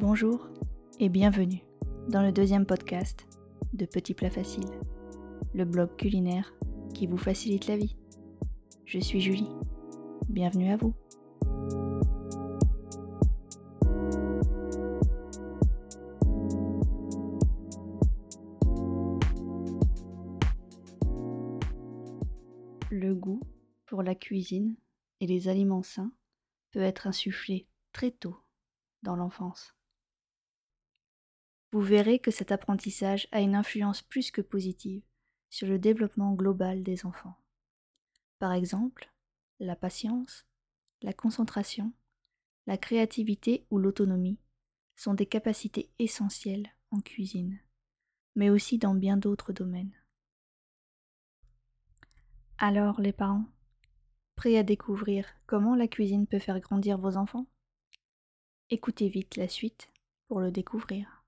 Bonjour et bienvenue dans le deuxième podcast de Petit Plat Facile, le blog culinaire qui vous facilite la vie. Je suis Julie, bienvenue à vous. Le goût pour la cuisine et les aliments sains peut être insufflé très tôt dans l'enfance. Vous verrez que cet apprentissage a une influence plus que positive sur le développement global des enfants. Par exemple, la patience, la concentration, la créativité ou l'autonomie sont des capacités essentielles en cuisine, mais aussi dans bien d'autres domaines. Alors les parents, prêts à découvrir comment la cuisine peut faire grandir vos enfants? Écoutez vite la suite pour le découvrir.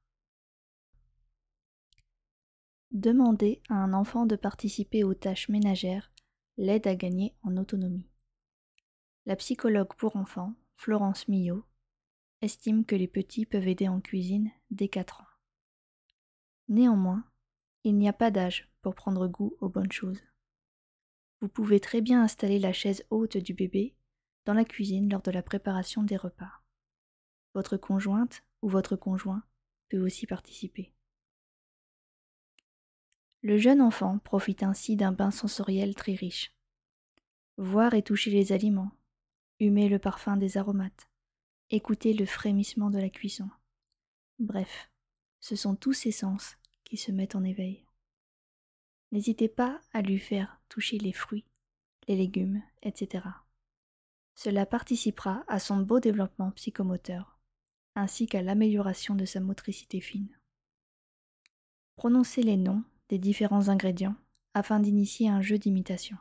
Demander à un enfant de participer aux tâches ménagères l'aide à gagner en autonomie. La psychologue pour enfants, Florence Millot, estime que les petits peuvent aider en cuisine dès 4 ans. Néanmoins, il n'y a pas d'âge pour prendre goût aux bonnes choses. Vous pouvez très bien installer la chaise haute du bébé dans la cuisine lors de la préparation des repas. Votre conjointe ou votre conjoint peut aussi participer. Le jeune enfant profite ainsi d'un bain sensoriel très riche. Voir et toucher les aliments, humer le parfum des aromates, écouter le frémissement de la cuisson. Bref, ce sont tous ces sens qui se mettent en éveil. N'hésitez pas à lui faire toucher les fruits, les légumes, etc. Cela participera à son beau développement psychomoteur, ainsi qu'à l'amélioration de sa motricité fine. Prononcez les noms différents ingrédients afin d'initier un jeu d'imitation.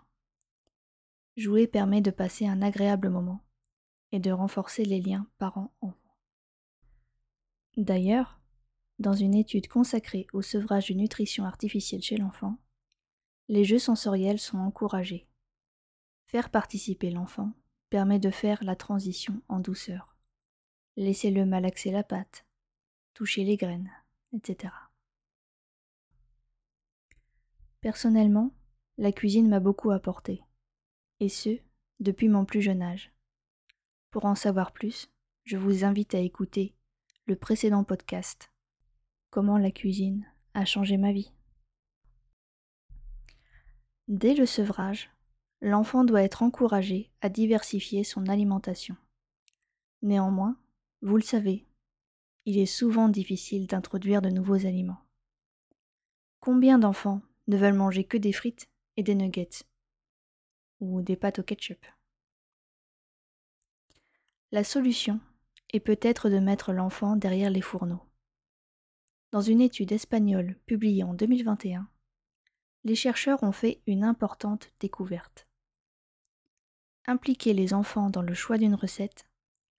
Jouer permet de passer un agréable moment et de renforcer les liens parents-enfants. D'ailleurs, dans une étude consacrée au sevrage de nutrition artificielle chez l'enfant, les jeux sensoriels sont encouragés. Faire participer l'enfant permet de faire la transition en douceur. Laissez-le malaxer la pâte, toucher les graines, etc. Personnellement, la cuisine m'a beaucoup apporté, et ce, depuis mon plus jeune âge. Pour en savoir plus, je vous invite à écouter le précédent podcast Comment la cuisine a changé ma vie. Dès le sevrage, l'enfant doit être encouragé à diversifier son alimentation. Néanmoins, vous le savez, il est souvent difficile d'introduire de nouveaux aliments. Combien d'enfants ne veulent manger que des frites et des nuggets ou des pâtes au ketchup La solution est peut-être de mettre l'enfant derrière les fourneaux. Dans une étude espagnole publiée en 2021, les chercheurs ont fait une importante découverte. Impliquer les enfants dans le choix d'une recette,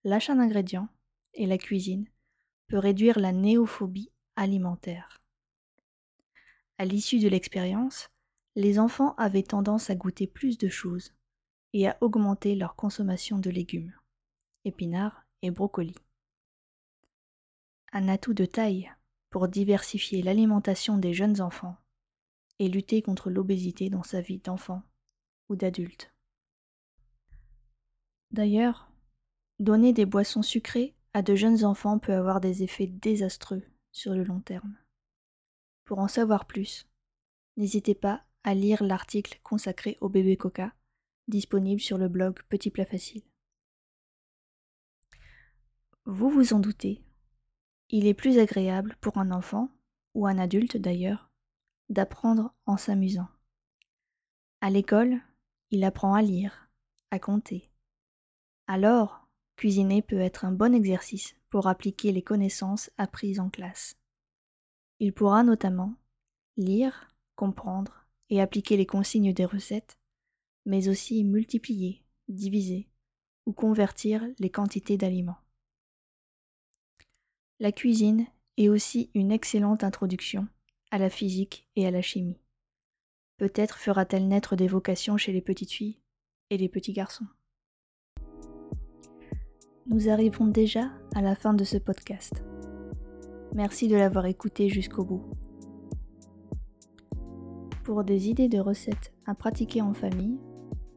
l'achat d'ingrédients et la cuisine peut réduire la néophobie alimentaire. À l'issue de l'expérience, les enfants avaient tendance à goûter plus de choses et à augmenter leur consommation de légumes, épinards et brocolis. Un atout de taille pour diversifier l'alimentation des jeunes enfants et lutter contre l'obésité dans sa vie d'enfant ou d'adulte. D'ailleurs, donner des boissons sucrées à de jeunes enfants peut avoir des effets désastreux sur le long terme. Pour en savoir plus, n'hésitez pas à lire l'article consacré au bébé coca, disponible sur le blog Petit Plat Facile. Vous vous en doutez, il est plus agréable pour un enfant, ou un adulte d'ailleurs, d'apprendre en s'amusant. À l'école, il apprend à lire, à compter. Alors, cuisiner peut être un bon exercice pour appliquer les connaissances apprises en classe. Il pourra notamment lire, comprendre et appliquer les consignes des recettes, mais aussi multiplier, diviser ou convertir les quantités d'aliments. La cuisine est aussi une excellente introduction à la physique et à la chimie. Peut-être fera-t-elle naître des vocations chez les petites filles et les petits garçons. Nous arrivons déjà à la fin de ce podcast. Merci de l'avoir écouté jusqu'au bout. Pour des idées de recettes à pratiquer en famille,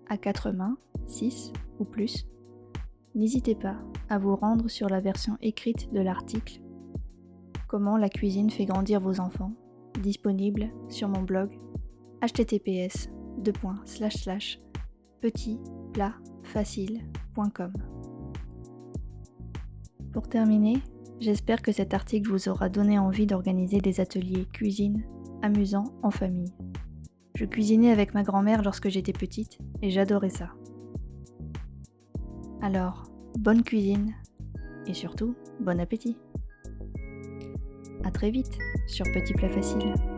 à quatre mains, 6 ou plus, n'hésitez pas à vous rendre sur la version écrite de l'article Comment la cuisine fait grandir vos enfants, disponible sur mon blog https petitplatfacile.com. Pour terminer, j'espère que cet article vous aura donné envie d'organiser des ateliers cuisine amusants en famille. Je cuisinais avec ma grand-mère lorsque j'étais petite et j'adorais ça. Alors, bonne cuisine et surtout, bon appétit. A très vite sur Petit Plat Facile.